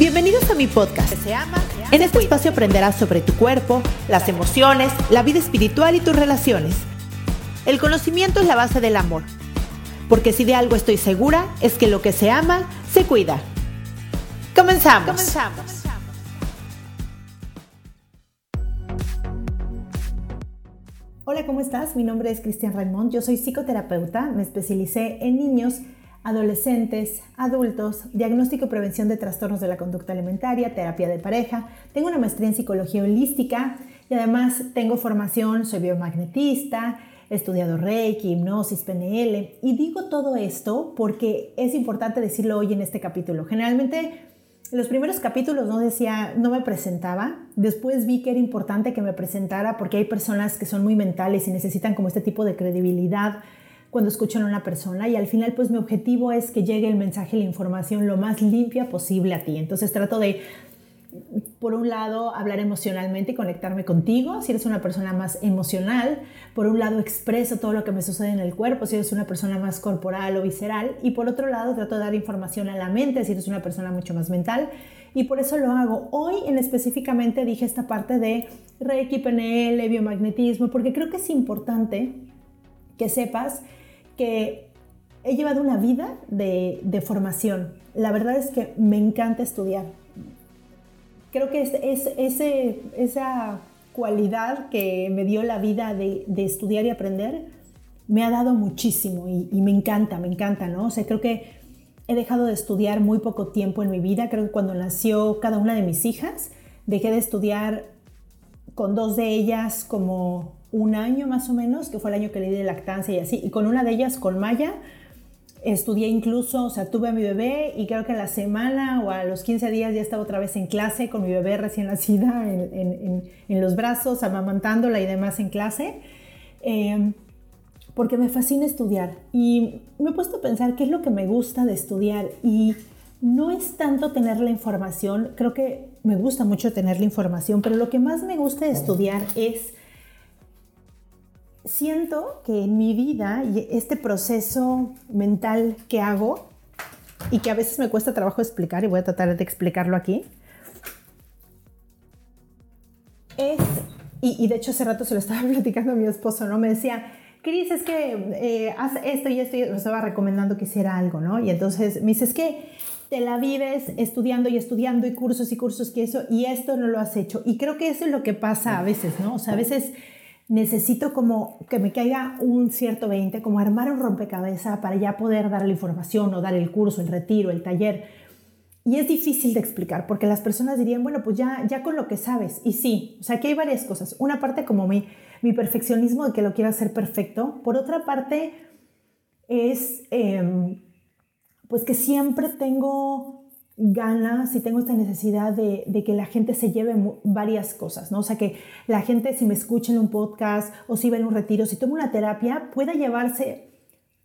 Bienvenidos a mi podcast. En este espacio aprenderás sobre tu cuerpo, las emociones, la vida espiritual y tus relaciones. El conocimiento es la base del amor. Porque si de algo estoy segura, es que lo que se ama, se cuida. Comenzamos. Comenzamos. Hola, ¿cómo estás? Mi nombre es Cristian Raimond. Yo soy psicoterapeuta. Me especialicé en niños adolescentes, adultos, diagnóstico y prevención de trastornos de la conducta alimentaria, terapia de pareja. Tengo una maestría en psicología holística y además tengo formación, soy biomagnetista, he estudiado Reiki, hipnosis, PNL y digo todo esto porque es importante decirlo hoy en este capítulo. Generalmente en los primeros capítulos no decía, no me presentaba. Después vi que era importante que me presentara porque hay personas que son muy mentales y necesitan como este tipo de credibilidad cuando escuchan a una persona y al final pues mi objetivo es que llegue el mensaje la información lo más limpia posible a ti. Entonces trato de, por un lado, hablar emocionalmente y conectarme contigo, si eres una persona más emocional, por un lado expreso todo lo que me sucede en el cuerpo, si eres una persona más corporal o visceral, y por otro lado trato de dar información a la mente, si eres una persona mucho más mental. Y por eso lo hago. Hoy en específicamente dije esta parte de Reiki, PNL, biomagnetismo, porque creo que es importante que sepas que he llevado una vida de, formación. La verdad es que me encanta estudiar. Creo que es, esa cualidad que me dio la vida de, estudiar y aprender me ha dado muchísimo y, y, me encanta, me encanta, ¿no? O sea, creo que he dejado de estudiar muy poco tiempo en mi vida. Creo que cuando nació cada una de mis hijas, dejé de estudiar con dos de ellas como un año más o menos, que fue el año que le di de lactancia y así, y con una de ellas, con Maya, estudié incluso, o sea, tuve a mi bebé y creo que a la semana o a los 15 días ya estaba otra vez en clase con mi bebé recién nacida en, los brazos, amamantándola y demás en clase, em, porque me fascina estudiar y me he puesto a pensar qué es lo que me gusta de estudiar y no es tanto tener la información, creo que me gusta mucho tener la información, pero lo que más me gusta de estudiar es siento que en mi vida y este proceso mental que hago y que a veces me cuesta trabajo explicar y voy a tratar de explicarlo aquí, es, y, de hecho hace rato se lo estaba platicando a mi esposo, ¿no? Me decía, Cris, es que eh, haz esto y esto y me estaba recomendando que hiciera algo, ¿no? Y entonces me dice, es que te la vives estudiando y estudiando y cursos y cursos que eso, y esto no lo has hecho. Y creo que eso es lo que pasa a veces, ¿no? O sea, a veces necesito como que me caiga un cierto 20, como armar un rompecabezas para ya poder dar la información o dar el curso, el retiro, el taller. Y es difícil de explicar porque las personas dirían, bueno, pues ya, ya con lo que sabes. Y sí, o sea, aquí hay varias cosas. Una parte como mi, mi perfeccionismo de que lo quiero hacer perfecto. Por otra parte es, em, pues que siempre tengo ganas y tengo esta necesidad de, que la gente se lleve varias cosas, ¿no? O sea, que la gente si me escucha en un podcast o si va en un retiro, si toma una terapia, pueda llevarse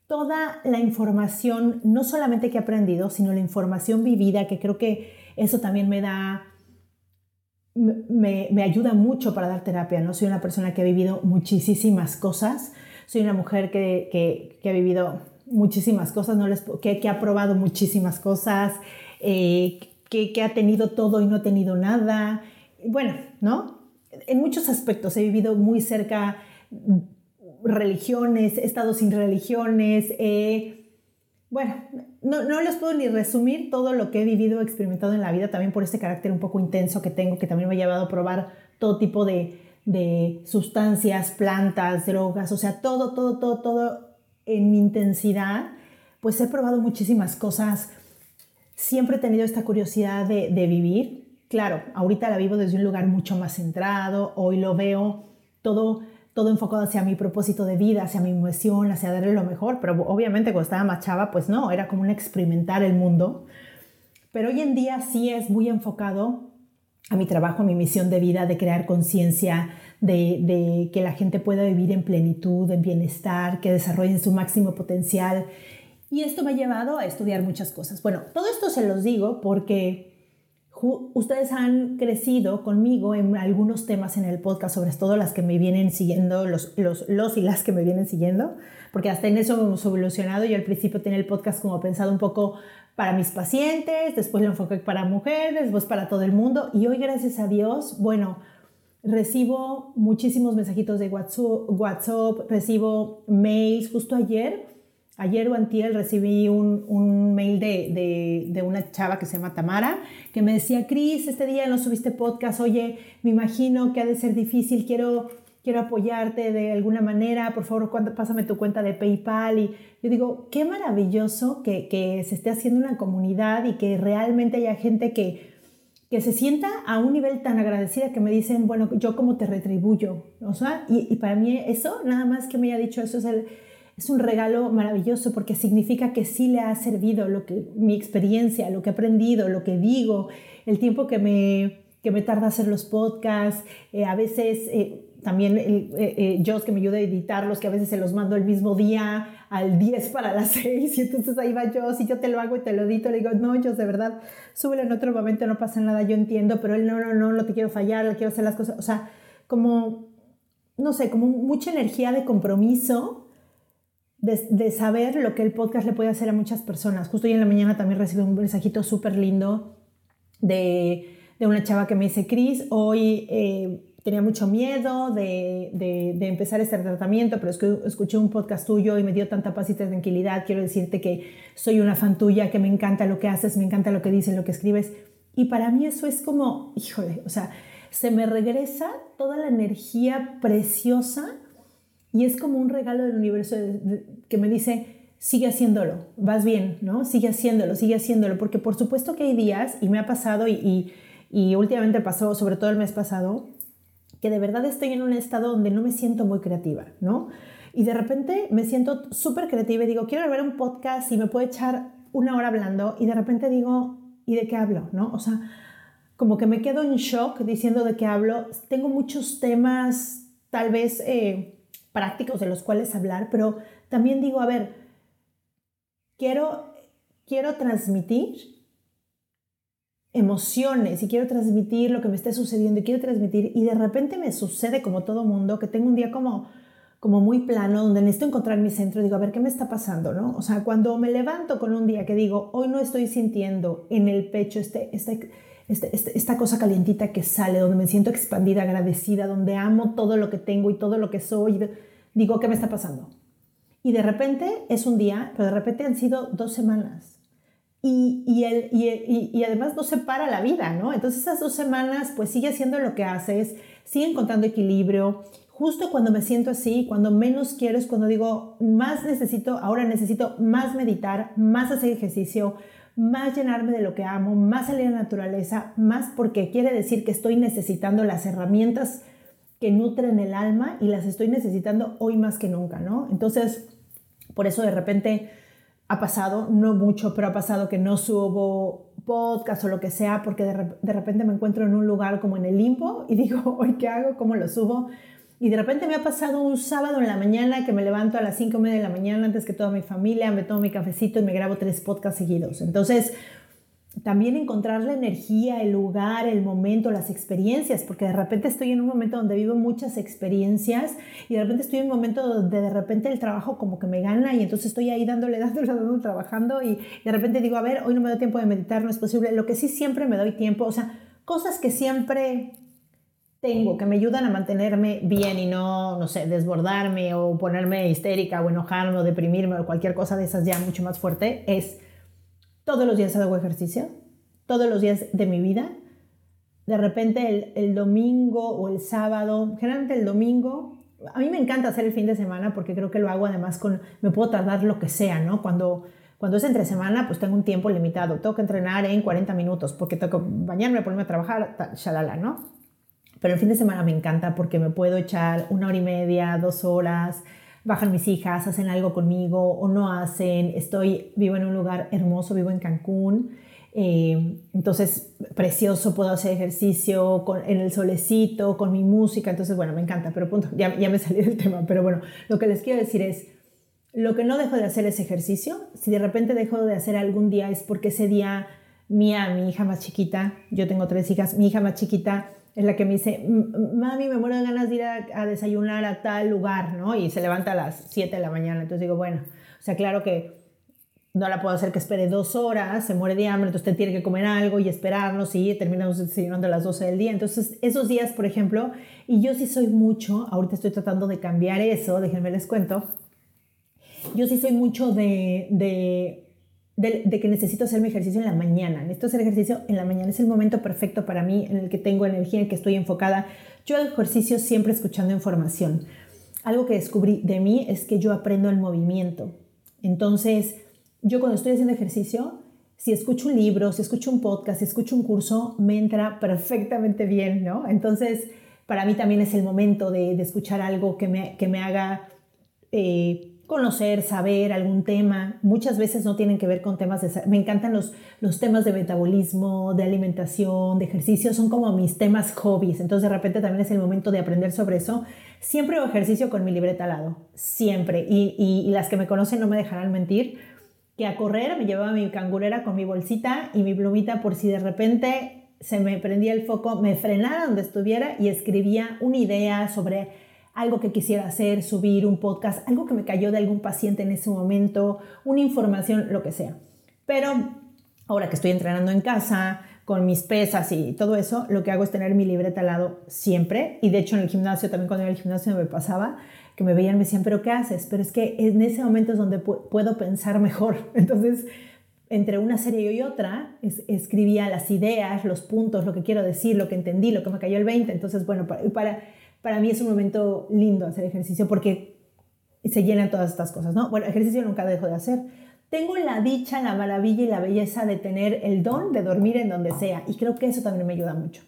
toda la información, no solamente que he aprendido, sino la información vivida, que creo que eso también me da, me, ayuda mucho para dar terapia, ¿no? Soy una persona que ha vivido muchísimas cosas, soy una mujer que, ha vivido muchísimas cosas, ¿no? Les, que, que ha probado muchísimas cosas, eh, que, ha tenido todo y no ha tenido nada. Bueno, ¿no? En muchos aspectos he vivido muy cerca religiones, he estado sin religiones. bueno, no, no les puedo ni resumir todo lo que he vivido, experimentado en la vida, también por este carácter un poco intenso que tengo, que también me ha llevado a probar todo tipo de, de sustancias, plantas, drogas, o sea, todo, todo, todo, todo en mi intensidad, pues he probado muchísimas cosas Siempre he tenido esta curiosidad de, vivir. Claro, ahorita la vivo desde un lugar mucho más centrado, hoy lo veo todo, todo enfocado hacia mi propósito de vida, hacia mi emoción, hacia darle lo mejor, pero obviamente cuando estaba más chava, pues no, era como un experimentar el mundo. Pero hoy en día sí es muy enfocado a mi trabajo, a mi misión de vida, de crear conciencia, de, de, que la gente pueda vivir en plenitud, en bienestar, que desarrollen su máximo potencial y esto me ha llevado a estudiar muchas cosas. Bueno, todo esto se los digo porque ustedes han crecido conmigo en algunos temas en el podcast, sobre todo las que me vienen siguiendo, los, los, los y las que me vienen siguiendo, porque hasta en eso hemos evolucionado. Yo al principio tenía el podcast como pensado un poco para mis pacientes, después lo enfoqué para mujeres, después para todo el mundo y hoy gracias a Dios, bueno, recibo muchísimos mensajitos de WhatsApp, WhatsApp recibo mails, justo ayer Ayer o antier recibí un, mail de, de, una chava que se llama Tamara, que me decía, Cris, este día no subiste podcast, oye, me imagino que ha de ser difícil, quiero, quiero apoyarte de alguna manera, por favor, pásame tu cuenta de PayPal. Y yo digo, qué maravilloso que, que se esté haciendo una comunidad y que realmente haya gente que, que se sienta a un nivel tan agradecida que me dicen, bueno, yo cómo te retribuyo. O sea, y, y para mí eso, nada más que me haya dicho eso es el es un regalo maravilloso porque significa que sí le ha servido lo que, mi experiencia, lo que he aprendido, lo que digo, el tiempo que me, que me tarda hacer los podcasts, eh, a veces eh, también el, eh, yo que me ayuda a editarlos, que a veces se los mando el mismo día al 10 para las 6 y entonces ahí va yo, si yo te lo hago y te lo edito, le digo, no, yo de verdad, súbelo en otro momento, no pasa nada, yo entiendo, pero él no, no, no, no te quiero fallar, le quiero hacer las cosas, o sea, como, no sé, como mucha energía de compromiso de, saber lo que el podcast le puede hacer a muchas personas. Justo hoy en la mañana también recibí un mensajito súper lindo de, de, una chava que me dice, Cris, hoy eh, tenía mucho miedo de, de, empezar este tratamiento, pero escuché un podcast tuyo y me dio tanta paz y tranquilidad. Quiero decirte que soy una fan tuya, que me encanta lo que haces, me encanta lo que dices, lo que escribes. Y para mí eso es como, híjole, o sea, se me regresa toda la energía preciosa y es como un regalo del universo que me dice, sigue haciéndolo, vas bien, ¿no? Sigue haciéndolo, sigue haciéndolo, porque por supuesto que hay días, y me ha pasado, y, y, últimamente pasó, sobre todo el mes pasado, que de verdad estoy en un estado donde no me siento muy creativa, ¿no? Y de repente me siento súper creativa y digo, quiero ver un podcast y me puedo echar una hora hablando y de repente digo, ¿y de qué hablo? ¿No? O sea, como que me quedo en shock diciendo de qué hablo. Tengo muchos temas, tal vez... Eh, prácticos de los cuales hablar, pero también digo, a ver, quiero, quiero transmitir emociones y quiero transmitir lo que me esté sucediendo y quiero transmitir y de repente me sucede como todo mundo que tengo un día como como muy plano donde necesito encontrar mi centro digo a ver qué me está pasando no o sea cuando me levanto con un día que digo hoy no estoy sintiendo en el pecho este, este este, este, esta cosa calientita que sale, donde me siento expandida, agradecida, donde amo todo lo que tengo y todo lo que soy. Digo, ¿qué me está pasando? Y de repente es un día, pero de repente han sido dos semanas. Y, y, el, y, y, además no se para la vida, ¿no? Entonces esas dos semanas pues sigue haciendo lo que haces, sigue encontrando equilibrio. Justo cuando me siento así, cuando menos quiero es cuando digo, más necesito, ahora necesito más meditar, más hacer ejercicio, más llenarme de lo que amo, más salir a la naturaleza, más porque quiere decir que estoy necesitando las herramientas que nutren el alma y las estoy necesitando hoy más que nunca, ¿no? Entonces, por eso de repente ha pasado, no mucho, pero ha pasado que no subo podcast o lo que sea, porque de, de repente me encuentro en un lugar como en el limbo y digo, hoy qué hago, cómo lo subo. Y de repente me ha pasado un sábado en la mañana que me levanto a las 5 y media de la mañana antes que toda mi familia, me tomo mi cafecito y me grabo tres podcasts seguidos. Entonces, también encontrar la energía, el lugar, el momento, las experiencias, porque de repente estoy en un momento donde vivo muchas experiencias y de repente estoy en un momento donde de repente el trabajo como que me gana y entonces estoy ahí dándole, dándole, dándole, trabajando y de repente digo, a ver, hoy no me doy tiempo de meditar, no es posible. Lo que sí siempre me doy tiempo, o sea, cosas que siempre tengo que me ayudan a mantenerme bien y no, no sé, desbordarme o ponerme histérica o enojarme o deprimirme o cualquier cosa de esas ya mucho más fuerte, es todos los días hago ejercicio, todos los días de mi vida. De repente el, el domingo o el sábado, generalmente el domingo, a mí me encanta hacer el fin de semana porque creo que lo hago además con, me puedo tardar lo que sea, ¿no? Cuando, cuando es entre semana, pues tengo un tiempo limitado, tengo que entrenar en 40 minutos porque tengo que bañarme, ponerme a trabajar, shalala, ¿no? Pero el fin de semana me encanta porque me puedo echar una hora y media, dos horas, bajan mis hijas, hacen algo conmigo o no hacen. Estoy, vivo en un lugar hermoso, vivo en Cancún. Eh, entonces, precioso, puedo hacer ejercicio con, en el solecito, con mi música. Entonces, bueno, me encanta, pero punto, ya, ya me salí del tema. Pero bueno, lo que les quiero decir es, lo que no dejo de hacer es ejercicio. Si de repente dejo de hacer algún día es porque ese día Mía, mi hija más chiquita, yo tengo tres hijas, mi hija más chiquita es la que me dice, mami, me muero de ganas de ir a, desayunar a tal lugar, ¿no? Y se levanta a las 7 de la mañana. Entonces digo, bueno, o sea, claro que no la puedo hacer que espere dos horas, se muere de hambre, entonces usted tiene que comer algo y esperarnos y terminamos desayunando a las 12 del día. Entonces, esos días, por ejemplo, y yo sí soy mucho, ahorita estoy tratando de cambiar eso, déjenme les cuento, yo sí soy mucho de, de de, que necesito hacer mi ejercicio en la mañana. Necesito hacer ejercicio en la mañana. Es el momento perfecto para mí en el que tengo energía, en el que estoy enfocada. Yo hago ejercicio siempre escuchando información. Algo que descubrí de mí es que yo aprendo el movimiento. Entonces, yo cuando estoy haciendo ejercicio, si escucho un libro, si escucho un podcast, si escucho un curso, me entra perfectamente bien, ¿no? Entonces, para mí también es el momento de, escuchar algo que me, que me haga... Eh, conocer, saber algún tema. Muchas veces no tienen que ver con temas de... Me encantan los, los temas de metabolismo, de alimentación, de ejercicio, son como mis temas hobbies. Entonces de repente también es el momento de aprender sobre eso. Siempre hago ejercicio con mi libreta al lado, siempre. Y, y, las que me conocen no me dejarán mentir, que a correr me llevaba mi cangurera con mi bolsita y mi plumita por si de repente se me prendía el foco, me frenara donde estuviera y escribía una idea sobre algo que quisiera hacer, subir un podcast, algo que me cayó de algún paciente en ese momento, una información, lo que sea. Pero ahora que estoy entrenando en casa, con mis pesas y todo eso, lo que hago es tener mi libreta al lado siempre. Y de hecho en el gimnasio, también cuando iba al gimnasio me pasaba, que me veían, me decían, pero ¿qué haces? Pero es que en ese momento es donde puedo pensar mejor. Entonces, entre una serie y otra, escribía las ideas, los puntos, lo que quiero decir, lo que entendí, lo que me cayó el 20. Entonces, bueno, para, para para mí es un momento lindo hacer ejercicio porque se llenan todas estas cosas, ¿no? Bueno, ejercicio nunca dejo de hacer. Tengo la dicha, la maravilla y la belleza de tener el don de dormir en donde sea y creo que eso también me ayuda mucho.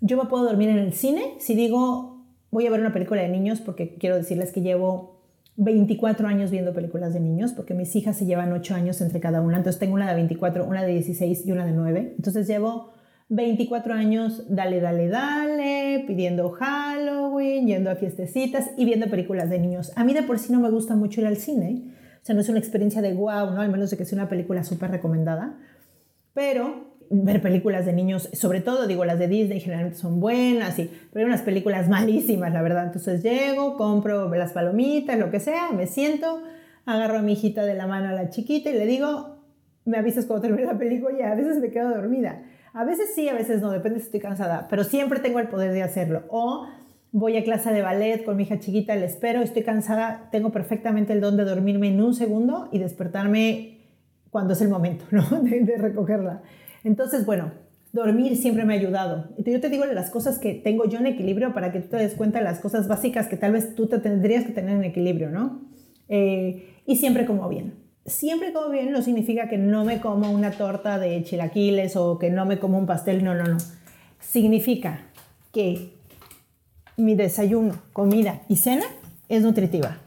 Yo me puedo dormir en el cine si digo voy a ver una película de niños porque quiero decirles que llevo 24 años viendo películas de niños porque mis hijas se llevan 8 años entre cada una, entonces tengo una de 24, una de 16 y una de 9, entonces llevo 24 años, dale, dale, dale, pidiendo Halloween, yendo a fiestecitas y viendo películas de niños. A mí de por sí no me gusta mucho ir al cine, o sea, no es una experiencia de wow, ¿no? Al menos de que sea una película súper recomendada, pero ver películas de niños, sobre todo, digo, las de Disney generalmente son buenas, y, pero hay unas películas malísimas, la verdad. Entonces llego, compro las palomitas, lo que sea, me siento, agarro a mi hijita de la mano a la chiquita y le digo, me avisas cuando termine la película y a veces me quedo dormida. A veces sí, a veces no, depende si estoy cansada, pero siempre tengo el poder de hacerlo. O voy a clase de ballet con mi hija chiquita, le espero, estoy cansada, tengo perfectamente el don de dormirme en un segundo y despertarme cuando es el momento ¿no? de, recogerla. Entonces, bueno, dormir siempre me ha ayudado. Yo te digo las cosas que tengo yo en equilibrio para que tú te des cuenta de las cosas básicas que tal vez tú te tendrías que tener en equilibrio, ¿no? Eh, y siempre como bien siempre como bien no significa que no me como una torta de chilaquiles o que no me como un pastel, no, no, no. Significa que mi desayuno, comida y cena es nutritiva.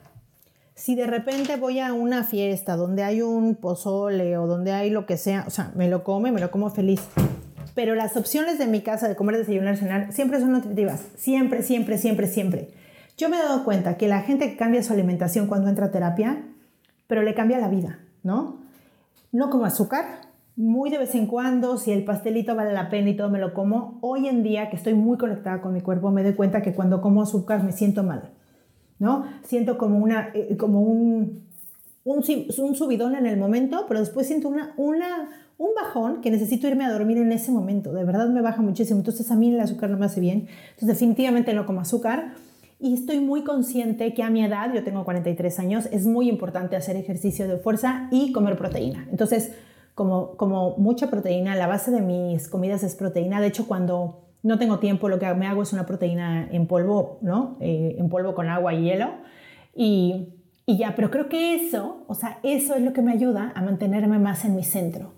Si de repente voy a una fiesta donde hay un pozole o donde hay lo que sea, o sea, me lo come, me lo como feliz. Pero las opciones de mi casa de comer, desayunar, cenar, siempre son nutritivas. Siempre, siempre, siempre, siempre. Yo me he dado cuenta que la gente que cambia su alimentación cuando entra a terapia pero le cambia la vida, ¿no? No como azúcar, muy de vez en cuando, si el pastelito vale la pena y todo me lo como. Hoy en día, que estoy muy conectada con mi cuerpo, me doy cuenta que cuando como azúcar me siento mal, ¿no? Siento como, una, eh, como un, un, un, subidón en el momento, pero después siento una, una, un bajón que necesito irme a dormir en ese momento. De verdad me baja muchísimo. Entonces a mí el azúcar no me hace bien. Entonces definitivamente no como azúcar y estoy muy consciente que a mi edad, yo tengo 43 años, es muy importante hacer ejercicio de fuerza y comer proteína. Entonces, como, como mucha proteína, la base de mis comidas es proteína. De hecho, cuando no tengo tiempo, lo que me hago es una proteína en polvo, ¿no? Eh, en polvo con agua y hielo. Y, y ya, pero creo que eso, o sea, eso es lo que me ayuda a mantenerme más en mi centro.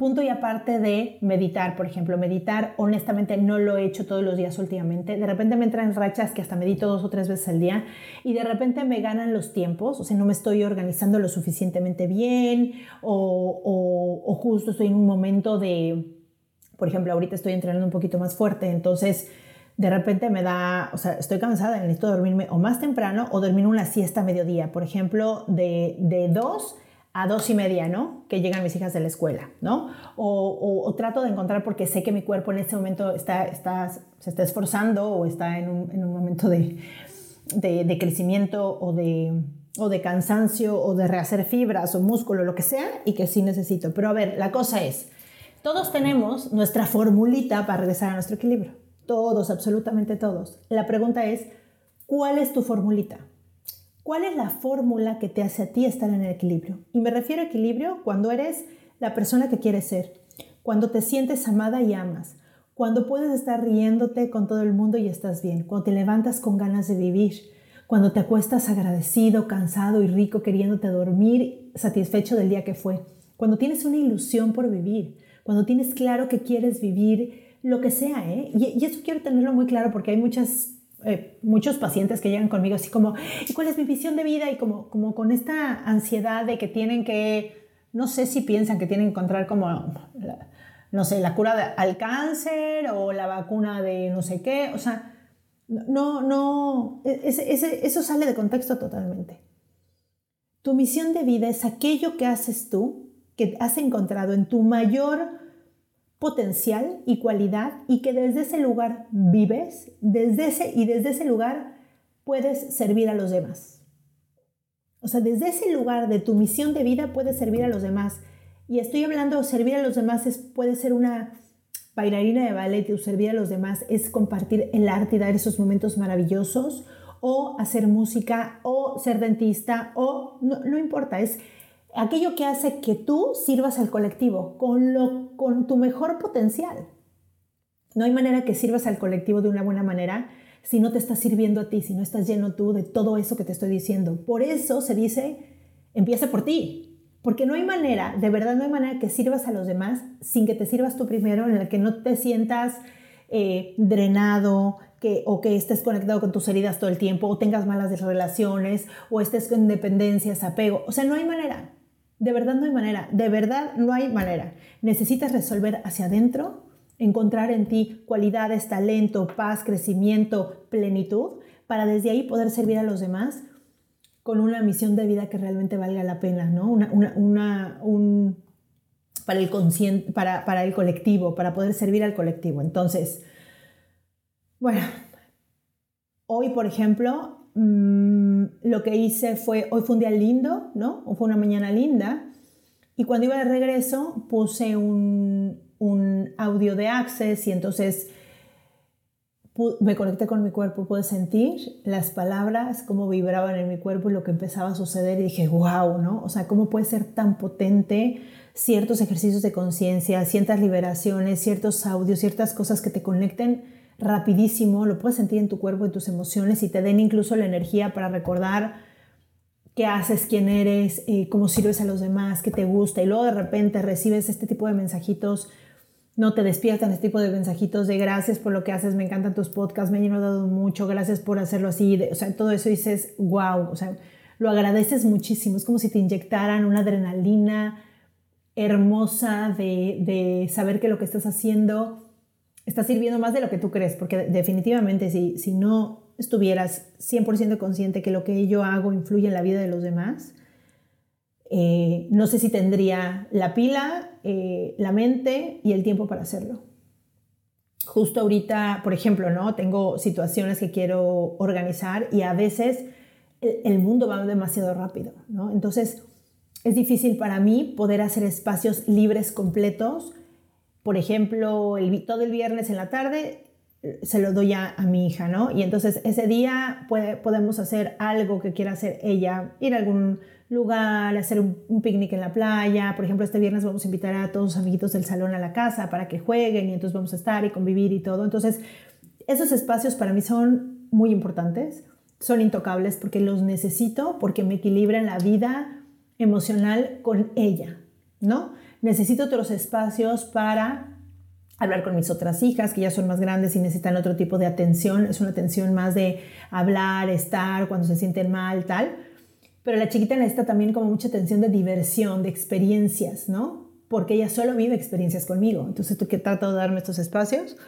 Punto y aparte de meditar, por ejemplo, meditar, honestamente no lo he hecho todos los días últimamente. De repente me entran rachas que hasta medito dos o tres veces al día y de repente me ganan los tiempos, o sea, no me estoy organizando lo suficientemente bien o, o, justo estoy en un momento de, por ejemplo, ahorita estoy entrenando un poquito más fuerte, entonces de repente me da, o sea, estoy cansada, necesito dormirme o más temprano o dormir una siesta a mediodía, por ejemplo, de, de 2 a dos y media, ¿no? Que llegan mis hijas de la escuela, ¿no? O, trato de encontrar porque sé que mi cuerpo en este momento está, está, se está esforzando o está en un, en un momento de, de, de, crecimiento o de, o de cansancio o de rehacer fibras o músculo, lo que sea, y que sí necesito. Pero a ver, la cosa es, todos tenemos nuestra formulita para regresar a nuestro equilibrio. Todos, absolutamente todos. La pregunta es, ¿cuál es tu formulita? ¿Cuál es la fórmula que te hace a ti estar en el equilibrio? Y me refiero a equilibrio cuando eres la persona que quieres ser, cuando te sientes amada y amas, cuando puedes estar riéndote con todo el mundo y estás bien, cuando te levantas con ganas de vivir, cuando te acuestas agradecido, cansado y rico queriéndote dormir, satisfecho del día que fue, cuando tienes una ilusión por vivir, cuando tienes claro que quieres vivir lo que sea, ¿eh? Y, y eso quiero tenerlo muy claro porque hay muchas eh, muchos pacientes que llegan conmigo así como, ¿y cuál es mi visión de vida? Y como, como con esta ansiedad de que tienen que, no sé si piensan que tienen que encontrar como, no sé, la cura al cáncer o la vacuna de no sé qué, o sea, no, no, e, eso sale de contexto totalmente. Tu misión de vida es aquello que haces tú, que has encontrado en tu mayor potencial y cualidad y que desde ese lugar vives, desde ese y desde ese lugar puedes servir a los demás. O sea, desde ese lugar de tu misión de vida puedes servir a los demás. Y estoy hablando servir a los demás es, puede ser una bailarina de ballet o servir a los demás es compartir el arte y dar esos momentos maravillosos o hacer música o ser dentista o no importa, es aquello que hace que tú sirvas al colectivo con, lo, con tu mejor potencial. No hay manera que sirvas al colectivo de una buena manera si no te estás sirviendo a ti, si no estás lleno tú de todo eso que te estoy diciendo. Por eso se dice, empieza por ti. Porque no hay manera, de verdad no hay manera que sirvas a los demás sin que te sirvas tú primero, en el que no te sientas eh, drenado, que, o que estés conectado con tus heridas todo el tiempo, o tengas malas relaciones, o estés con dependencias, apego. O sea, no hay manera. De verdad no hay manera, de verdad no hay manera. Necesitas resolver hacia adentro, encontrar en ti cualidades, talento, paz, crecimiento, plenitud, para desde ahí poder servir a los demás con una misión de vida que realmente valga la pena, ¿no? Una, un, para, el para el colectivo, para poder servir al colectivo. Entonces, bueno, hoy, por ejemplo, Mm, lo que hice fue, hoy fue un día lindo, ¿no? O fue una mañana linda. Y cuando iba de regreso puse un, un audio de Access y entonces me conecté con mi cuerpo, pude sentir las palabras, cómo vibraban en mi cuerpo y lo que empezaba a suceder y dije, wow, ¿no? O sea, ¿cómo puede ser tan potente ciertos ejercicios de conciencia, ciertas liberaciones, ciertos audios, ciertas cosas que te conecten rapidísimo, lo puedes sentir en tu cuerpo, en tus emociones y te den incluso la energía para recordar qué haces, quién eres, eh, cómo sirves a los demás, qué te gusta y luego de repente recibes este tipo de mensajitos, no te despiertan este tipo de mensajitos de gracias por lo que haces, me encantan tus podcasts, me han ayudado mucho, gracias por hacerlo así, o sea, todo eso dices, wow, o sea, lo agradeces muchísimo, es como si te inyectaran una adrenalina hermosa de, de saber que lo que estás haciendo está sirviendo más de lo que tú crees, porque definitivamente si, si no estuvieras 100% consciente que lo que yo hago influye en la vida de los demás, eh, no sé si tendría la pila, eh, la mente y el tiempo para hacerlo. Justo ahorita, por ejemplo, ¿no? tengo situaciones que quiero organizar y a veces el, el mundo va demasiado rápido. ¿no? Entonces, es difícil para mí poder hacer espacios libres completos por ejemplo, todo el viernes en la tarde se lo doy a, mi hija, ¿no? Y entonces ese día podemos hacer algo que quiera hacer ella, ir a algún lugar, hacer un, picnic en la playa. Por ejemplo, este viernes vamos a invitar a todos los amiguitos del salón a la casa para que jueguen y entonces vamos a estar y convivir y todo. Entonces, esos espacios para mí son muy importantes, son intocables porque los necesito, porque me equilibran la vida emocional con ella, ¿no? Necesito otros espacios para hablar con mis otras hijas, que ya son más grandes y necesitan otro tipo de atención. Es una atención más de hablar, estar, cuando se sienten mal, tal. Pero la chiquita necesita también como mucha atención de diversión, de experiencias, ¿no? Porque ella solo vive experiencias conmigo. Entonces, tú que trato de darme estos espacios.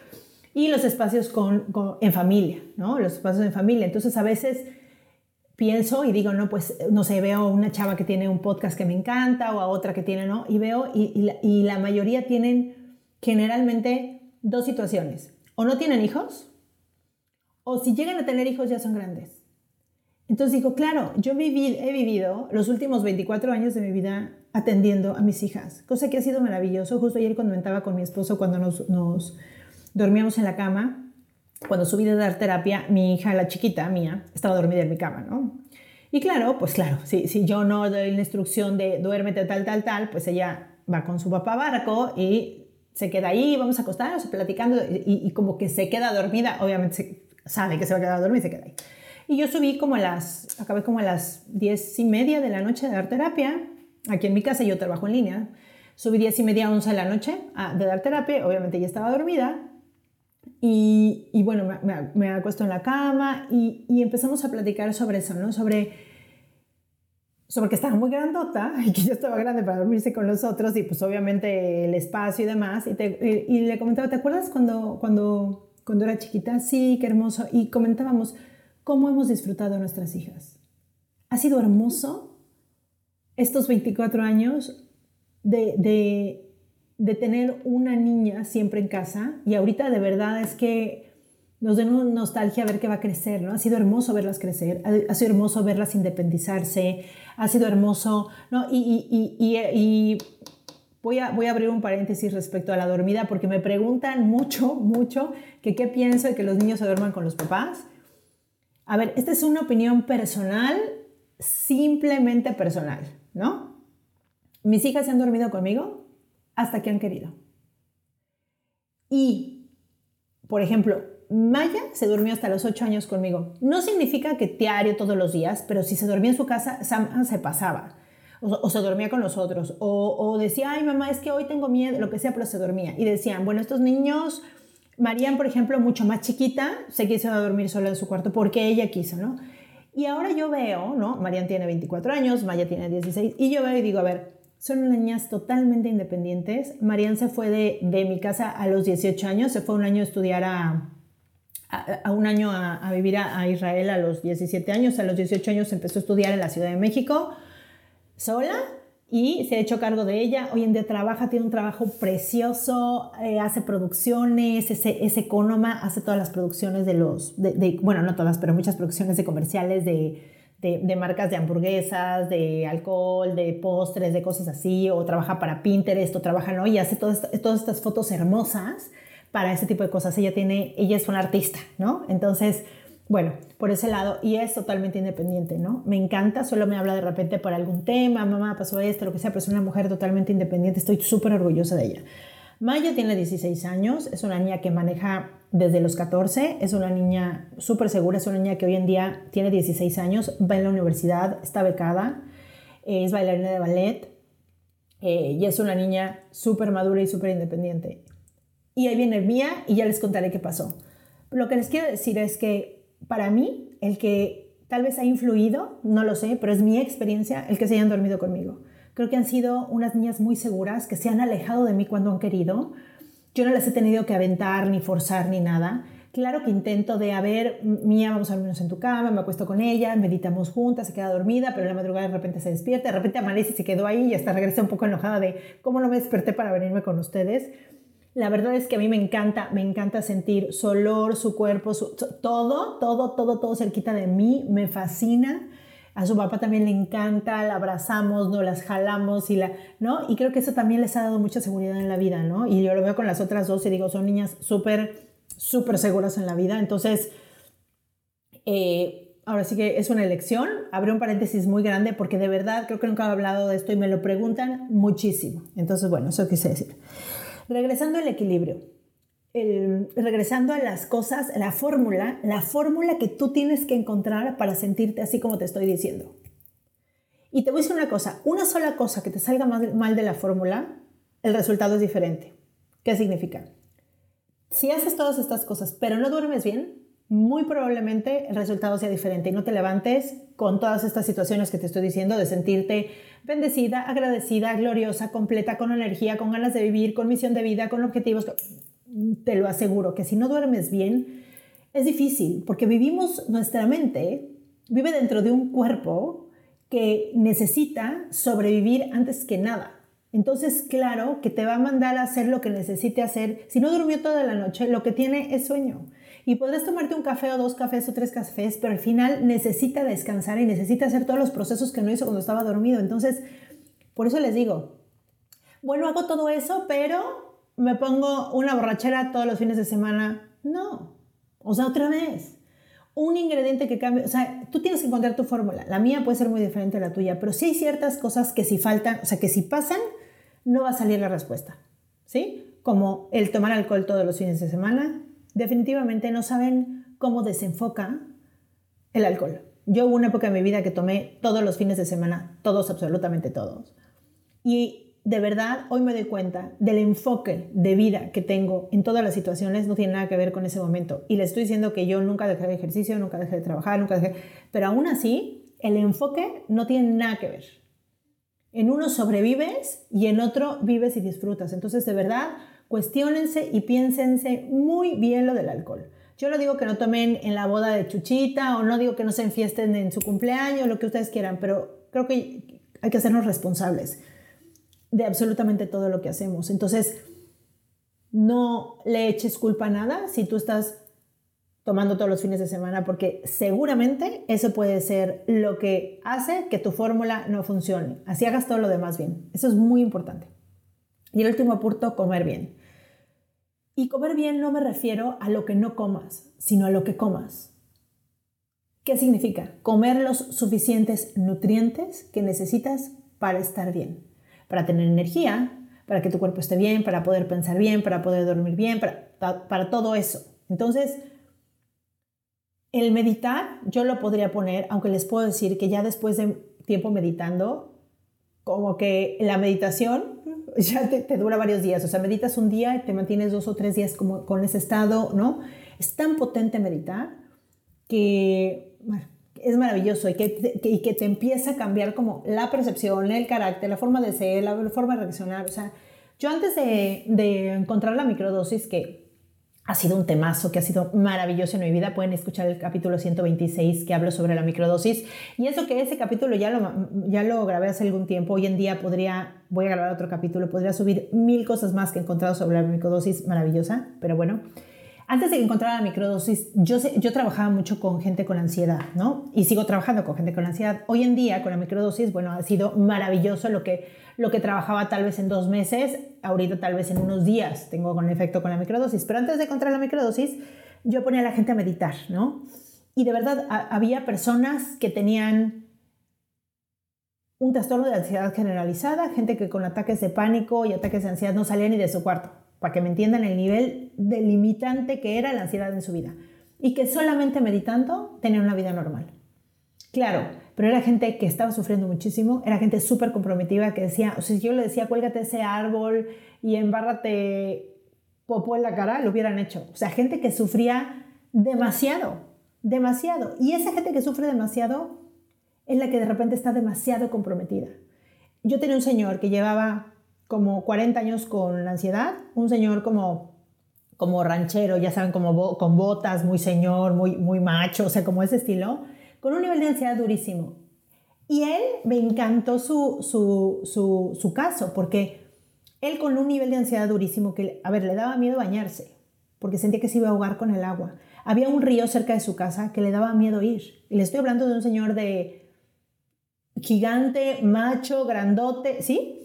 Y los espacios con, en familia, ¿no? Los espacios en familia. Entonces, a veces pienso y digo, no, pues, no sé, veo una chava que tiene un podcast que me encanta o a otra que tiene, ¿no? Y veo, y, y la mayoría tienen generalmente dos situaciones. O no tienen hijos, o si llegan a tener hijos ya son grandes. Entonces digo, claro, yo he vivido los últimos 24 años de mi vida atendiendo a mis hijas, cosa que ha sido maravilloso. Justo ayer comentaba con mi esposo cuando nos, nos dormíamos en la cama, cuando subí de dar terapia, mi hija, la chiquita mía, estaba dormida en mi cama, ¿no? Y claro, pues claro, si, si yo no doy la instrucción de duérmete tal, tal, tal, pues ella va con su papá barco y se queda ahí, vamos a acostarnos platicando y, y como que se queda dormida, obviamente sabe que se va a quedar dormida y se queda ahí. Y yo subí como a las, acabé como a las diez y media de la noche de dar terapia. Aquí en mi casa yo trabajo en línea. Subí diez y media, once de la noche de dar terapia. Obviamente ya estaba dormida. Y, y bueno, me, me, acuesto en la cama y, y, empezamos a platicar sobre eso, ¿no? Sobre, sobre que estaba muy grandota y que yo estaba grande para dormirse con los otros y pues obviamente el espacio y demás. Y, te, y, y le comentaba, ¿te acuerdas cuando, cuando, cuando era chiquita? Sí, qué hermoso. Y comentábamos, cómo hemos disfrutado a nuestras hijas. Ha sido hermoso estos 24 años de, de, tener una niña siempre en casa y ahorita de verdad es que nos da nostalgia ver que va a crecer, ¿no? Ha sido hermoso verlas crecer, ha, sido hermoso verlas independizarse, ha sido hermoso, ¿no? Y, y, y, y voy, a, voy a abrir un paréntesis respecto a la dormida porque me preguntan mucho, mucho que qué pienso de que los niños se duerman con los papás. A ver, esta es una opinión personal, simplemente personal, ¿no? Mis hijas se han dormido conmigo hasta que han querido. Y, por ejemplo, Maya se durmió hasta los 8 años conmigo. No significa que diario todos los días, pero si se dormía en su casa, se pasaba. O, se dormía con nosotros. O, o decía, ay mamá, es que hoy tengo miedo, lo que sea, pero se dormía. Y decían, bueno, estos niños Marian, por ejemplo, mucho más chiquita, se quiso dormir sola en su cuarto porque ella quiso, ¿no? Y ahora yo veo, ¿no? Marian tiene 24 años, Maya tiene 16, y yo veo y digo, a ver, son niñas totalmente independientes. Marian se fue de, de mi casa a los 18 años, se fue un año a estudiar a, a, un año a, vivir a, Israel a los 17 años, a los 18 años empezó a estudiar en la Ciudad de México sola y se ha hecho cargo de ella. Hoy en día trabaja, tiene un trabajo precioso, eh, hace producciones, es, es economa, hace todas las producciones de los, de, bueno, no todas, pero muchas producciones de comerciales de, de, marcas de hamburguesas, de alcohol, de postres, de cosas así, o trabaja para Pinterest, o trabaja, ¿no? Y hace todas, todas estas fotos hermosas para ese tipo de cosas. Ella tiene, ella es una artista, ¿no? Entonces, bueno, por ese lado, y es totalmente independiente, ¿no? Me encanta, solo me habla de repente por algún tema, mamá, pasó esto, lo que sea, pero es una mujer totalmente independiente, estoy súper orgullosa de ella. Maya tiene 16 años, es una niña que maneja desde los 14, es una niña súper segura, es una niña que hoy en día tiene 16 años, va en la universidad, está becada, es bailarina de ballet eh, y es una niña súper madura y súper independiente. Y ahí viene Mía y ya les contaré qué pasó. Lo que les quiero decir es que para mí, el que tal vez ha influido, no lo sé, pero es mi experiencia, el que se hayan dormido conmigo. Creo que han sido unas niñas muy seguras, que se han alejado de mí cuando han querido. Yo no las he tenido que aventar, ni forzar, ni nada. Claro que intento de, a ver, mía, vamos a dormirnos en tu cama, me acuesto con ella, meditamos juntas, se queda dormida, pero en la madrugada de repente se despierta, de repente amanece y se quedó ahí y hasta regresa un poco enojada de cómo no me desperté para venirme con ustedes. La verdad es que a mí me encanta, me encanta sentir su olor, su cuerpo, todo, todo, todo, todo cerquita de mí, me fascina. A su papá también le encanta, la abrazamos, no las jalamos y la, ¿no? Y creo que eso también les ha dado mucha seguridad en la vida, ¿no? Y yo lo veo con las otras dos y digo, son niñas súper, súper seguras en la vida. Entonces, eh, ahora sí que es una elección. Abre un paréntesis muy grande porque de verdad creo que nunca he hablado de esto y me lo preguntan muchísimo. Entonces, bueno, eso quise decir. Regresando al equilibrio, regresando a las cosas, la fórmula, la fórmula que tú tienes que encontrar para sentirte así como te estoy diciendo. Y te voy a decir una cosa, una sola cosa que te salga mal, de la fórmula, el resultado es diferente. ¿Qué significa? Si haces todas estas cosas, pero no duermes bien, muy probablemente el resultado sea diferente y no te levantes con todas estas situaciones que te estoy diciendo de sentirte bendecida, agradecida, gloriosa, completa, con energía, con ganas de vivir, con misión de vida, con objetivos. Te lo aseguro que si no duermes bien es difícil porque vivimos nuestra mente vive dentro de un cuerpo que necesita sobrevivir antes que nada. Entonces, claro, que te va a mandar a hacer lo que necesite hacer. Si no durmió toda la noche, lo que tiene es sueño. Y podrás tomarte un café o dos cafés o tres cafés, pero al final necesita descansar y necesita hacer todos los procesos que no hizo cuando estaba dormido. Entonces, por eso les digo, bueno, hago todo eso, pero me pongo una borrachera todos los fines de semana. No, o sea, otra vez. Un ingrediente que cambie, o sea, tú tienes que encontrar tu fórmula. La mía puede ser muy diferente a la tuya, pero sí hay ciertas cosas que si faltan, o sea, que si pasan, no va a salir la respuesta. ¿Sí? Como el tomar alcohol todos los fines de semana, definitivamente no saben cómo desenfoca el alcohol. Yo hubo una época en mi vida que tomé todos los fines de semana, todos, absolutamente todos. Y de verdad, hoy me doy cuenta del enfoque de vida que tengo en todas las situaciones, no tiene nada que ver con ese momento. Y le estoy diciendo que yo nunca dejé de ejercicio, nunca dejé de trabajar, nunca dejé... Pero aún así, el enfoque no tiene nada que ver. En uno sobrevives y en otro vives y disfrutas. Entonces, de verdad, cuestionense y piénsense muy bien lo del alcohol. Yo no digo que no tomen en la boda de Chuchita o no digo que no se enfiesten en su cumpleaños, lo que ustedes quieran, pero creo que hay que hacernos responsables de absolutamente todo lo que hacemos. Entonces, no le eches culpa a nada si tú estás tomando todos los fines de semana, porque seguramente eso puede ser lo que hace que tu fórmula no funcione. Así hagas todo lo demás bien. Eso es muy importante. Y el último punto, comer bien. Y comer bien no me refiero a lo que no comas, sino a lo que comas. ¿Qué significa? Comer los suficientes nutrientes que necesitas para estar bien, para tener energía, para que tu cuerpo esté bien, para poder pensar bien, para poder dormir bien, para, para todo eso. Entonces, el meditar yo lo podría poner, aunque les puedo decir que ya después de tiempo meditando, como que la meditación ya te, dura varios días. O sea, meditas un día y te mantienes dos o tres días como con ese estado, ¿no? Es tan potente meditar que es maravilloso y que, y que te empieza a cambiar como la percepción, el carácter, la forma de ser, la forma de reaccionar. O sea, yo antes de, de encontrar la microdosis, que ha sido un temazo que ha sido maravilloso en mi vida. Pueden escuchar el capítulo 126 que hablo sobre la microdosis. Y eso que ese capítulo ya lo, ya lo grabé hace algún tiempo. Hoy en día podría, voy a grabar otro capítulo, podría subir mil cosas más que he encontrado sobre la microdosis maravillosa. Pero bueno, antes de que encontrara la microdosis, yo, trabajaba mucho con gente con ansiedad, ¿no? Y sigo trabajando con gente con ansiedad. Hoy en día, con la microdosis, bueno, ha sido maravilloso lo que, lo que trabajaba tal vez en dos meses, ahorita tal vez en unos días tengo con efecto con la microdosis. Pero antes de encontrar la microdosis, yo ponía a la gente a meditar, ¿no? Y de verdad, había personas que tenían un trastorno de ansiedad generalizada, gente que con ataques de pánico y ataques de ansiedad no salía ni de su cuarto para que me entiendan el nivel delimitante que era la ansiedad en su vida. Y que solamente meditando tenía una vida normal. Claro, pero era gente que estaba sufriendo muchísimo, era gente súper comprometida que decía, o sea, si yo le decía, cuélgate ese árbol y embárrate popó en la cara, lo hubieran hecho. O sea, gente que sufría demasiado, demasiado. Y esa gente que sufre demasiado es la que de repente está demasiado comprometida. Yo tenía un señor que llevaba como 40 años con ansiedad, un señor como, como ranchero, ya saben, como con botas, muy señor, muy, muy macho, o sea, como ese estilo, con un nivel de ansiedad durísimo. Y él me encantó su, su, su, su caso, porque él con un nivel de ansiedad durísimo que, a ver, le daba miedo bañarse, porque sentía que se iba a ahogar con el agua. Había un río cerca de su casa que le daba miedo ir. Y le estoy hablando de un señor de gigante, macho, grandote, ¿sí?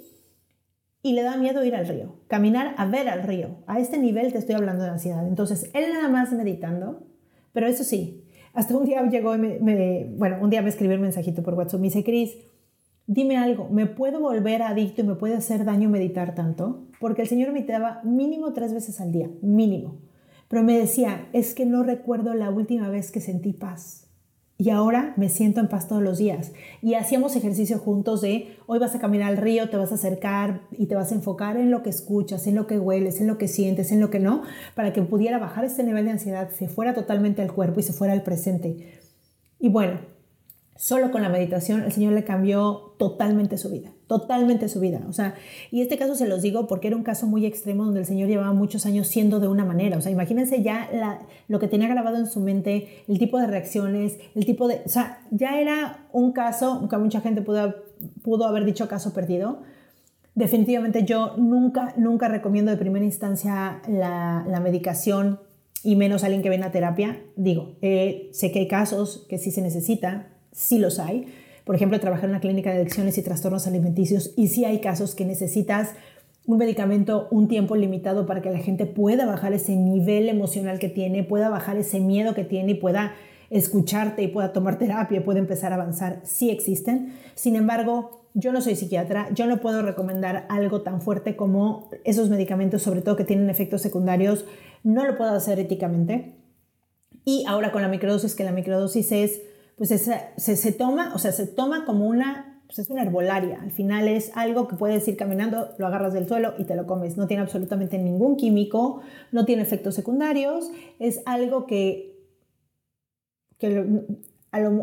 Y le da miedo ir al río, caminar a ver al río. A este nivel te estoy hablando de ansiedad. Entonces, él nada más meditando, pero eso sí, hasta un día llegó y me, bueno, un día me escribió un mensajito por WhatsApp, me dice, Cris, dime algo, ¿me puedo volver adicto y me puede hacer daño meditar tanto? Porque el Señor meditaba mínimo tres veces al día, mínimo. Pero me decía, es que no recuerdo la última vez que sentí paz. Y ahora me siento en paz todos los días. Y hacíamos ejercicio juntos de hoy vas a caminar al río, te vas a acercar y te vas a enfocar en lo que escuchas, en lo que hueles, en lo que sientes, en lo que no, para que pudiera bajar este nivel de ansiedad, se fuera totalmente al cuerpo y se fuera al presente. Y bueno, Solo con la meditación el Señor le cambió totalmente su vida, totalmente su vida. O sea, y este caso se los digo porque era un caso muy extremo donde el Señor llevaba muchos años siendo de una manera. O sea, imagínense ya lo que tenía grabado en su mente, el tipo de reacciones, el tipo de... O sea, ya era un caso que mucha gente pudo, pudo haber dicho caso perdido. Definitivamente yo nunca, nunca recomiendo de primera instancia la, la medicación y menos alguien que viene a terapia. Digo, eh, sé que hay casos que sí se necesita, sí los hay. Por ejemplo, trabajar en una clínica de adicciones y trastornos alimenticios y sí hay casos que necesitas un medicamento un tiempo limitado para que la gente pueda bajar ese nivel emocional que tiene, pueda bajar ese miedo que tiene y pueda escucharte y pueda tomar terapia, pueda empezar a avanzar, sí existen. Sin embargo, yo no soy psiquiatra, yo no puedo recomendar algo tan fuerte como esos medicamentos, sobre todo que tienen efectos secundarios, no lo puedo hacer éticamente. Y ahora con la microdosis, que la microdosis es pues se, se, toma, o sea, se toma como una, pues es una herbolaria. Al final es algo que puedes ir caminando, lo agarras del suelo y te lo comes. No tiene absolutamente ningún químico, no tiene efectos secundarios, es algo que, que,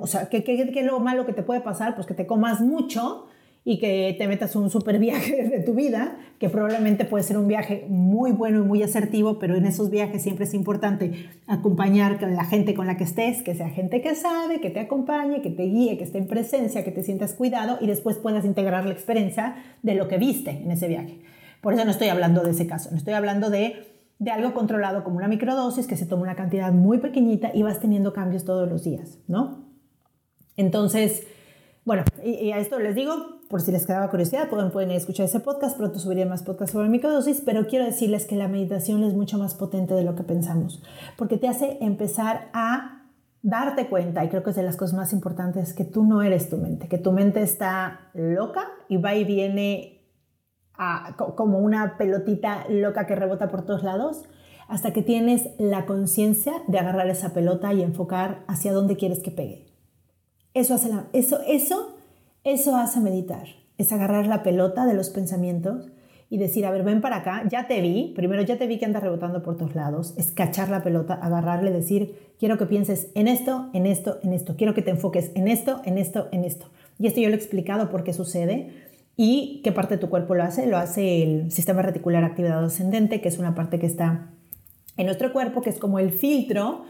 o sea, que, que, que, lo malo que te puede pasar, pues que te comas mucho y que te metas un super viaje de tu vida, que probablemente puede ser un viaje muy bueno y muy asertivo, pero en esos viajes siempre es importante acompañar con la gente con la que estés, que sea gente que sabe, que te acompañe, que te guíe, que esté en presencia, que te sientas cuidado y después puedas integrar la experiencia de lo que viste en ese viaje. Por eso no estoy hablando de ese caso, no estoy hablando de, de algo controlado como una microdosis que se toma una cantidad muy pequeñita y vas teniendo cambios todos los días, ¿no? Entonces, bueno, y, a esto les digo, por si les quedaba curiosidad, pueden, pueden escuchar ese podcast, pronto subiré más podcasts sobre microdosis, pero quiero decirles que la meditación es mucho más potente de lo que pensamos, porque te hace empezar a darte cuenta, y creo que es de las cosas más importantes, que tú no eres tu mente, que tu mente está loca y va y viene como una pelotita loca que rebota por todos lados, hasta que tienes la conciencia de agarrar esa pelota y enfocar hacia dónde quieres que pegue. Eso hace, eso, eso, eso hace meditar. Es agarrar la pelota de los pensamientos y decir, a ver, ven para acá, ya te vi, primero ya te vi que andas rebotando por todos lados, es cachar la pelota, agarrarle, decir, quiero que pienses en esto, en esto, en esto, quiero que te enfoques en esto, en esto, en esto. Y esto yo lo he explicado por qué sucede y qué parte de tu cuerpo lo hace. Lo hace el sistema reticular activado ascendente, que es una parte que está en nuestro cuerpo, que es como el filtro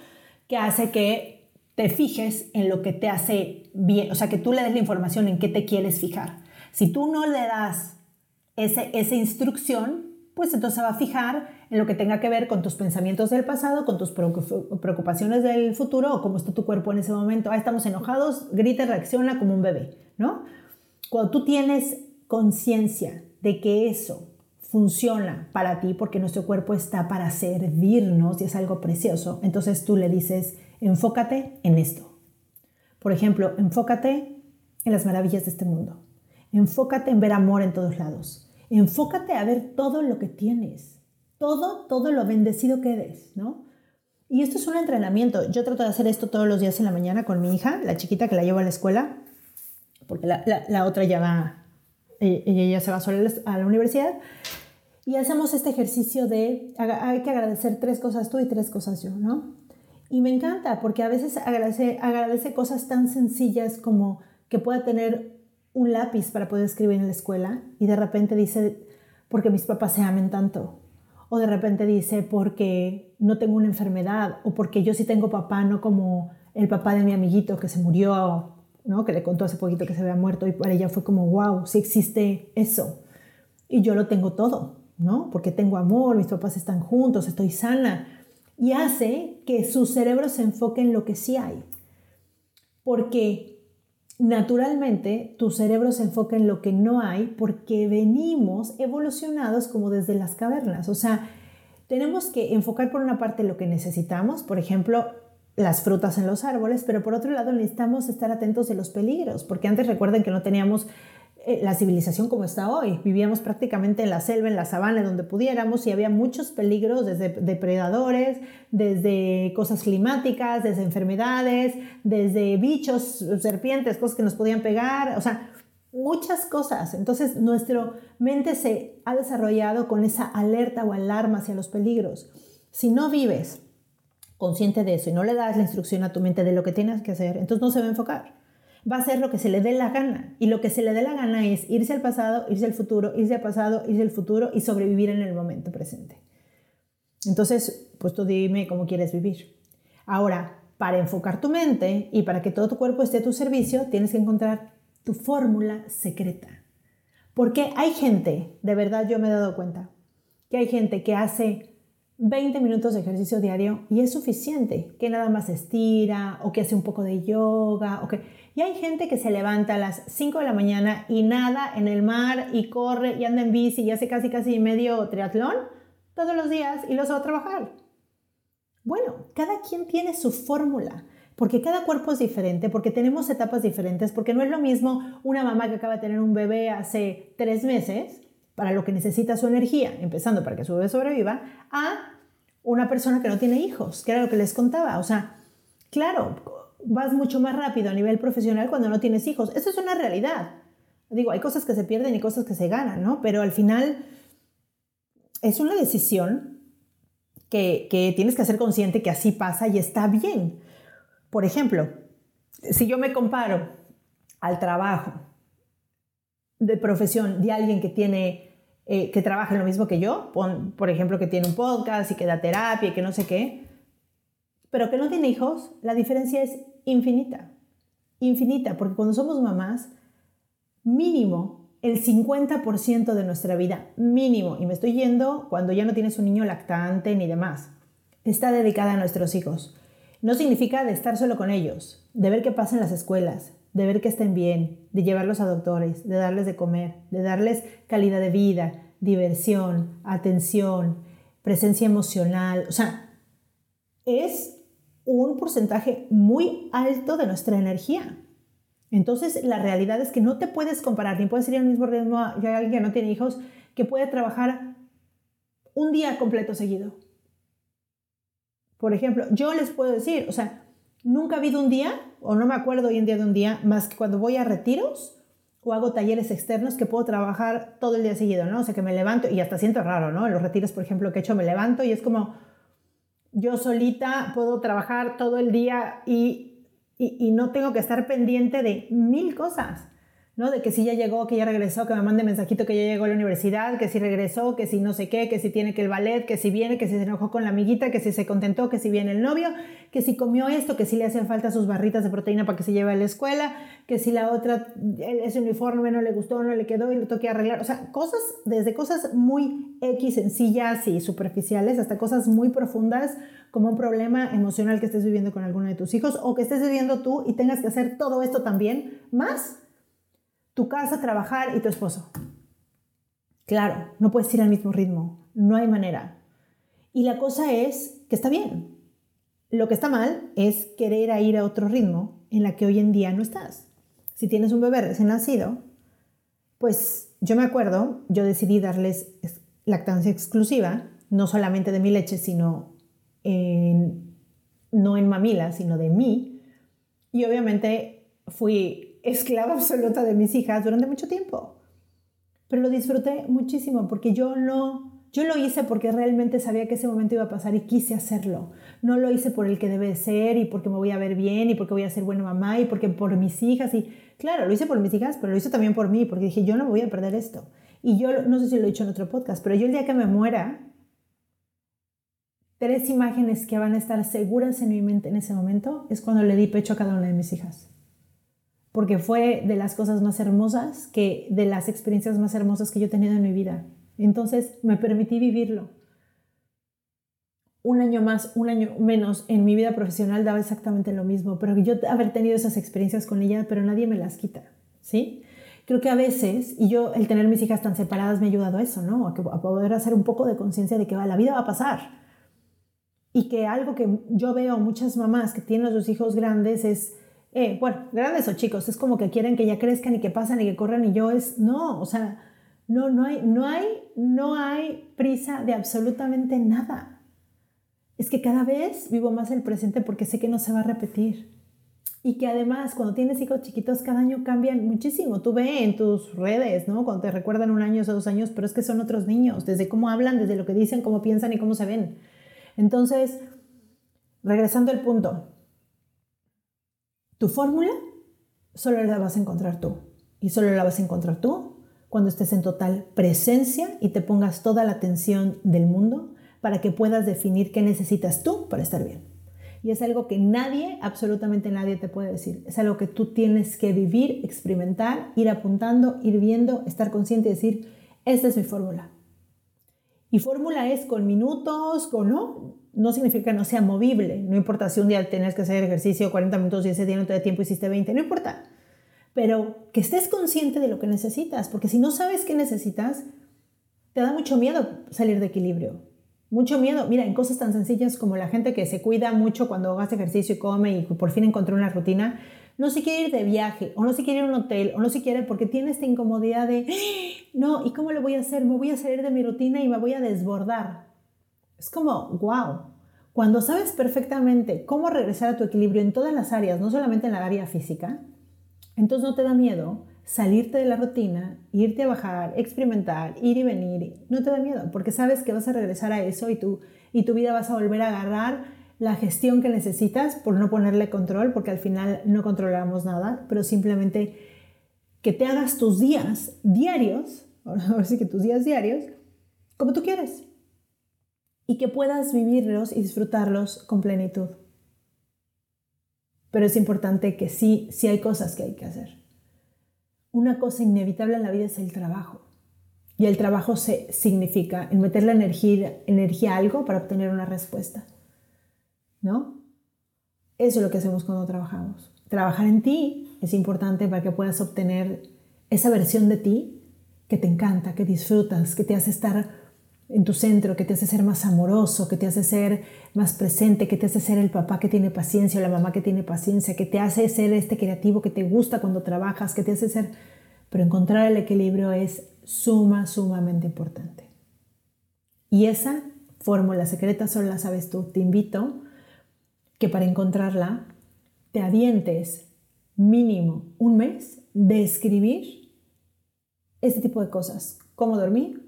que hace que te fijes en lo que te hace bien, o sea, que tú le des la información en qué te quieres fijar. Si tú no le das ese, esa instrucción, pues entonces va a fijar en lo que tenga que ver con tus pensamientos del pasado, con tus preocupaciones del futuro o cómo está tu cuerpo en ese momento. Ah, estamos enojados, grita, reacciona como un bebé, ¿no? Cuando tú tienes conciencia de que eso funciona para ti, porque nuestro cuerpo está para servirnos y es algo precioso, entonces tú le dices, enfócate en esto. Por ejemplo, enfócate en las maravillas de este mundo. Enfócate en ver amor en todos lados. Enfócate a ver todo lo que tienes. Todo, todo lo bendecido que eres, ¿no? Y esto es un entrenamiento. Yo trato de hacer esto todos los días en la mañana con mi hija, la chiquita que la llevo a la escuela, porque la, otra ya va, eh, ella ya se va sola a la universidad. Y hacemos este ejercicio de, hay que agradecer tres cosas tú y tres cosas yo, ¿no? Y me encanta porque a veces agradece, cosas tan sencillas como que pueda tener un lápiz para poder escribir en la escuela y de repente dice, porque mis papás se amen tanto. O de repente dice, porque no tengo una enfermedad. O porque yo sí tengo papá, no como el papá de mi amiguito que se murió, ¿no? que le contó hace poquito que se había muerto. Y para ella fue como, wow, sí existe eso. Y yo lo tengo todo, ¿no? Porque tengo amor, mis papás están juntos, estoy sana y hace que su cerebro se enfoque en lo que sí hay. Porque naturalmente tu cerebro se enfoca en lo que no hay porque venimos evolucionados como desde las cavernas. O sea, tenemos que enfocar por una parte lo que necesitamos, por ejemplo, las frutas en los árboles, pero por otro lado necesitamos estar atentos de los peligros, porque antes recuerden que no teníamos la civilización como está hoy. Vivíamos prácticamente en la selva, en la sabana, donde pudiéramos y había muchos peligros desde depredadores, desde cosas climáticas, desde enfermedades, desde bichos, serpientes, cosas que nos podían pegar, o sea, muchas cosas. Entonces, nuestra mente se ha desarrollado con esa alerta o alarma hacia los peligros. Si no vives consciente de eso y no le das la instrucción a tu mente de lo que tienes que hacer, entonces no se va a enfocar. Va a hacer lo que se le dé la gana. Y lo que se le dé la gana es irse al pasado, irse al futuro, irse al pasado, irse al futuro y sobrevivir en el momento presente. Entonces, pues tú dime cómo quieres vivir. Ahora, para enfocar tu mente y para que todo tu cuerpo esté a tu servicio, tienes que encontrar tu fórmula secreta. Porque hay gente, de verdad yo me he dado cuenta, que hay gente que hace 20 minutos de ejercicio diario y es suficiente, que nada más estira o que hace un poco de yoga. O que... Y hay gente que se levanta a las 5 de la mañana y nada en el mar y corre y anda en bici y hace casi casi medio triatlón todos los días y los va a trabajar. Bueno, cada quien tiene su fórmula, porque cada cuerpo es diferente, porque tenemos etapas diferentes, porque no es lo mismo una mamá que acaba de tener un bebé hace tres meses para lo que necesita su energía, empezando para que su bebé sobreviva, a una persona que no tiene hijos, que era lo que les contaba. O sea, claro, vas mucho más rápido a nivel profesional cuando no tienes hijos. Eso es una realidad. Digo, hay cosas que se pierden y cosas que se ganan, ¿no? Pero al final es una decisión que, que tienes que ser consciente que así pasa y está bien. Por ejemplo, si yo me comparo al trabajo de profesión de alguien que tiene eh, que trabaja lo mismo que yo, por ejemplo, que tiene un podcast y que da terapia y que no sé qué, pero que no tiene hijos, la diferencia es infinita. Infinita, porque cuando somos mamás, mínimo el 50% de nuestra vida, mínimo, y me estoy yendo cuando ya no tienes un niño lactante ni demás, está dedicada a nuestros hijos. No significa de estar solo con ellos, de ver qué pasa en las escuelas, de ver que estén bien, de llevarlos a doctores, de darles de comer, de darles calidad de vida, diversión, atención, presencia emocional. O sea, es un porcentaje muy alto de nuestra energía. Entonces, la realidad es que no te puedes comparar, ni puedes ir al mismo ritmo alguien que no tiene hijos, que puede trabajar un día completo seguido. Por ejemplo, yo les puedo decir, o sea, nunca ha habido un día, o no me acuerdo hoy en día de un día, más que cuando voy a retiros o hago talleres externos que puedo trabajar todo el día seguido, ¿no? O sea, que me levanto y hasta siento raro, ¿no? En los retiros, por ejemplo, que he hecho, me levanto y es como yo solita puedo trabajar todo el día y, y, y no tengo que estar pendiente de mil cosas. ¿No? De que si ya llegó, que ya regresó, que me mande mensajito que ya llegó a la universidad, que si regresó, que si no sé qué, que si tiene que el ballet, que si viene, que si se enojó con la amiguita, que si se contentó, que si viene el novio, que si comió esto, que si le hacen falta sus barritas de proteína para que se lleve a la escuela, que si la otra, ese uniforme no le gustó, no le quedó y lo toque arreglar. O sea, cosas, desde cosas muy X, sencillas y superficiales, hasta cosas muy profundas, como un problema emocional que estés viviendo con alguno de tus hijos o que estés viviendo tú y tengas que hacer todo esto también, más tu casa, trabajar y tu esposo. Claro, no puedes ir al mismo ritmo, no hay manera. Y la cosa es que está bien. Lo que está mal es querer ir a otro ritmo en la que hoy en día no estás. Si tienes un bebé recién nacido, pues yo me acuerdo, yo decidí darles lactancia exclusiva, no solamente de mi leche, sino no en mamila, sino de mí. Y obviamente fui esclava absoluta de mis hijas durante mucho tiempo. Pero lo disfruté muchísimo porque yo no, yo lo hice porque realmente sabía que ese momento iba a pasar y quise hacerlo. No lo hice por el que debe ser y porque me voy a ver bien y porque voy a ser buena mamá y porque por mis hijas. Y claro, lo hice por mis hijas, pero lo hice también por mí porque dije, yo no me voy a perder esto. Y yo, no sé si lo he dicho en otro podcast, pero yo el día que me muera, tres imágenes que van a estar seguras en mi mente en ese momento es cuando le di pecho a cada una de mis hijas porque fue de las cosas más hermosas, que de las experiencias más hermosas que yo he tenido en mi vida. Entonces me permití vivirlo. Un año más, un año menos en mi vida profesional daba exactamente lo mismo, pero yo haber tenido esas experiencias con ella, pero nadie me las quita, ¿sí? Creo que a veces, y yo el tener mis hijas tan separadas me ha ayudado a eso, ¿no? A, poder hacer un poco de conciencia de que la vida va a pasar. Y que algo que yo veo muchas mamás que tienen a sus hijos grandes es eh, bueno, grandes o chicos, es como que quieren que ya crezcan y que pasen y que corran y yo es, no, o sea, no, no hay, no hay, no hay prisa de absolutamente nada. Es que cada vez vivo más el presente porque sé que no se va a repetir. Y que además cuando tienes hijos chiquitos cada año cambian muchísimo. Tú ve en tus redes, ¿no? Cuando te recuerdan un año o dos años, pero es que son otros niños, desde cómo hablan, desde lo que dicen, cómo piensan y cómo se ven. Entonces, regresando al punto, tu fórmula solo la vas a encontrar tú. Y solo la vas a encontrar tú cuando estés en total presencia y te pongas toda la atención del mundo para que puedas definir qué necesitas tú para estar bien. Y es algo que nadie, absolutamente nadie te puede decir. Es algo que tú tienes que vivir, experimentar, ir apuntando, ir viendo, estar consciente y decir, esta es mi fórmula. Y fórmula es con minutos, con no, no significa que no sea movible. No importa si un día tienes que hacer ejercicio 40 minutos y ese día no te da tiempo hiciste 20, no importa. Pero que estés consciente de lo que necesitas, porque si no sabes qué necesitas, te da mucho miedo salir de equilibrio mucho miedo. Mira, en cosas tan sencillas como la gente que se cuida mucho cuando hace ejercicio y come y por fin encontró una rutina, no se quiere ir de viaje o no se quiere ir a un hotel o no se quiere porque tiene esta incomodidad de, ¡Ah! no, ¿y cómo lo voy a hacer? Me voy a salir de mi rutina y me voy a desbordar. Es como, wow. Cuando sabes perfectamente cómo regresar a tu equilibrio en todas las áreas, no solamente en la área física, entonces no te da miedo salirte de la rutina, irte a bajar, experimentar, ir y venir, no te da miedo, porque sabes que vas a regresar a eso y tu, y tu vida vas a volver a agarrar la gestión que necesitas por no ponerle control, porque al final no controlamos nada, pero simplemente que te hagas tus días diarios, ahora sí que tus días diarios, como tú quieres, y que puedas vivirlos y disfrutarlos con plenitud. Pero es importante que sí, sí hay cosas que hay que hacer una cosa inevitable en la vida es el trabajo. Y el trabajo se, significa en meter la energía, energía a algo para obtener una respuesta. ¿No? Eso es lo que hacemos cuando trabajamos. Trabajar en ti es importante para que puedas obtener esa versión de ti que te encanta, que disfrutas, que te hace estar en tu centro, que te hace ser más amoroso, que te hace ser más presente, que te hace ser el papá que tiene paciencia o la mamá que tiene paciencia, que te hace ser este creativo que te gusta cuando trabajas, que te hace ser... Pero encontrar el equilibrio es suma, sumamente importante. Y esa fórmula secreta solo la sabes tú. Te invito que para encontrarla te avientes mínimo un mes de escribir este tipo de cosas. Cómo dormir,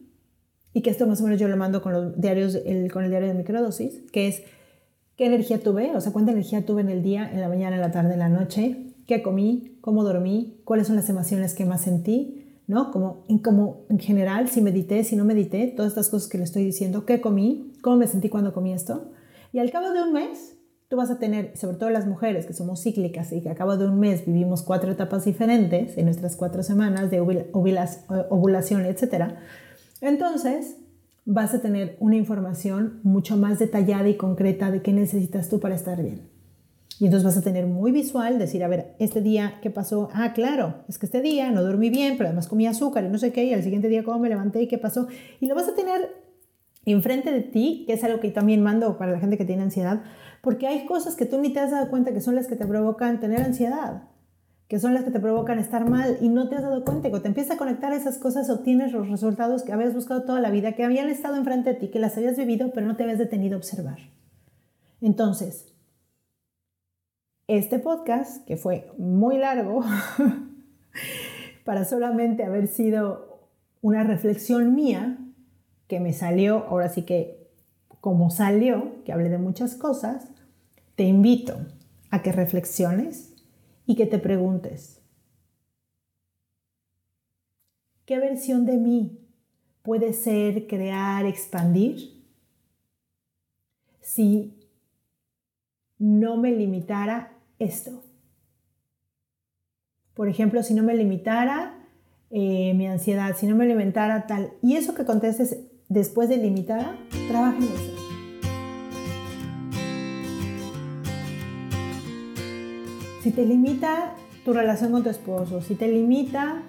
y que esto más o menos yo lo mando con los diarios, el, con el diario de microdosis, que es qué energía tuve, o sea, cuánta energía tuve en el día, en la mañana, en la tarde, en la noche, qué comí, cómo dormí, cuáles son las emociones que más sentí, ¿no? Como, como en general, si medité, si no medité, todas estas cosas que le estoy diciendo, qué comí, cómo me sentí cuando comí esto. Y al cabo de un mes, tú vas a tener, sobre todo las mujeres que somos cíclicas y que al cabo de un mes vivimos cuatro etapas diferentes en nuestras cuatro semanas de ovulación, etcétera, entonces, vas a tener una información mucho más detallada y concreta de qué necesitas tú para estar bien. Y entonces vas a tener muy visual, decir, a ver, este día, ¿qué pasó? Ah, claro, es que este día no dormí bien, pero además comí azúcar y no sé qué, y al siguiente día cómo me levanté y qué pasó. Y lo vas a tener enfrente de ti, que es algo que también mando para la gente que tiene ansiedad, porque hay cosas que tú ni te has dado cuenta que son las que te provocan tener ansiedad que son las que te provocan estar mal y no te has dado cuenta. Cuando te empiezas a conectar a esas cosas, obtienes los resultados que habías buscado toda la vida, que habían estado enfrente de ti, que las habías vivido, pero no te habías detenido a observar. Entonces, este podcast, que fue muy largo, para solamente haber sido una reflexión mía, que me salió, ahora sí que como salió, que hablé de muchas cosas, te invito a que reflexiones y que te preguntes, ¿qué versión de mí puede ser, crear, expandir si no me limitara esto? Por ejemplo, si no me limitara eh, mi ansiedad, si no me limitara tal, y eso que contestes después de limitar, trabaja en eso. Si te limita tu relación con tu esposo, si te limita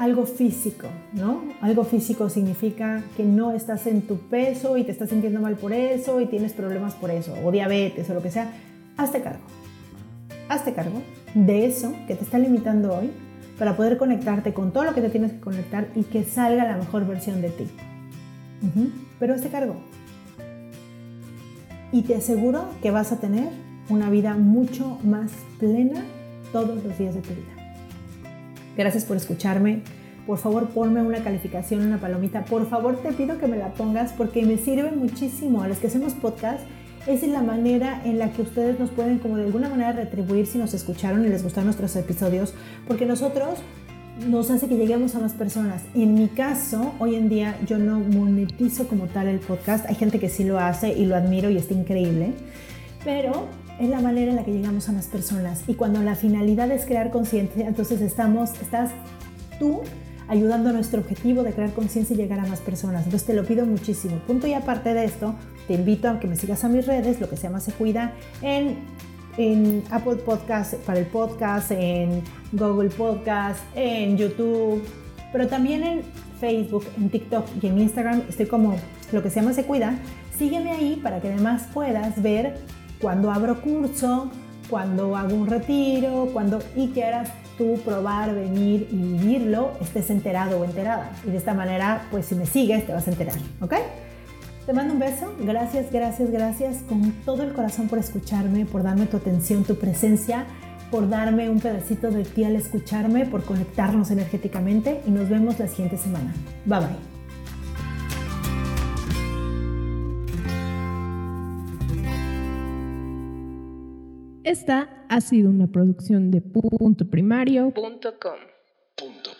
algo físico, ¿no? Algo físico significa que no estás en tu peso y te estás sintiendo mal por eso y tienes problemas por eso, o diabetes o lo que sea, hazte cargo. Hazte cargo de eso que te está limitando hoy para poder conectarte con todo lo que te tienes que conectar y que salga la mejor versión de ti. Pero hazte cargo. Y te aseguro que vas a tener una vida mucho más plena todos los días de tu vida. Gracias por escucharme. Por favor, ponme una calificación, una palomita. Por favor, te pido que me la pongas porque me sirve muchísimo a los que hacemos podcast. es la manera en la que ustedes nos pueden como de alguna manera retribuir si nos escucharon y les gustaron nuestros episodios, porque nosotros nos hace que lleguemos a más personas. En mi caso, hoy en día yo no monetizo como tal el podcast. Hay gente que sí lo hace y lo admiro y está increíble. Pero es la manera en la que llegamos a más personas. Y cuando la finalidad es crear conciencia, entonces estamos, estás tú ayudando a nuestro objetivo de crear conciencia y llegar a más personas. Entonces te lo pido muchísimo. Punto y aparte de esto, te invito a que me sigas a mis redes, lo que se llama Se Cuida, en, Apple Podcast para el podcast, en Google Podcast, en YouTube, pero también en Facebook, en TikTok y en Instagram. Estoy como lo que se llama Se Cuida. Sígueme ahí para que además puedas ver cuando abro curso, cuando hago un retiro, cuando y quieras tú probar, venir y vivirlo, estés enterado o enterada. Y de esta manera, pues si me sigues, te vas a enterar, ¿ok? Te mando un beso, gracias, gracias, gracias con todo el corazón por escucharme, por darme tu atención, tu presencia, por darme un pedacito de ti al escucharme, por conectarnos energéticamente y nos vemos la siguiente semana. Bye bye. Esta ha sido una producción de puntoprimario.com. Punto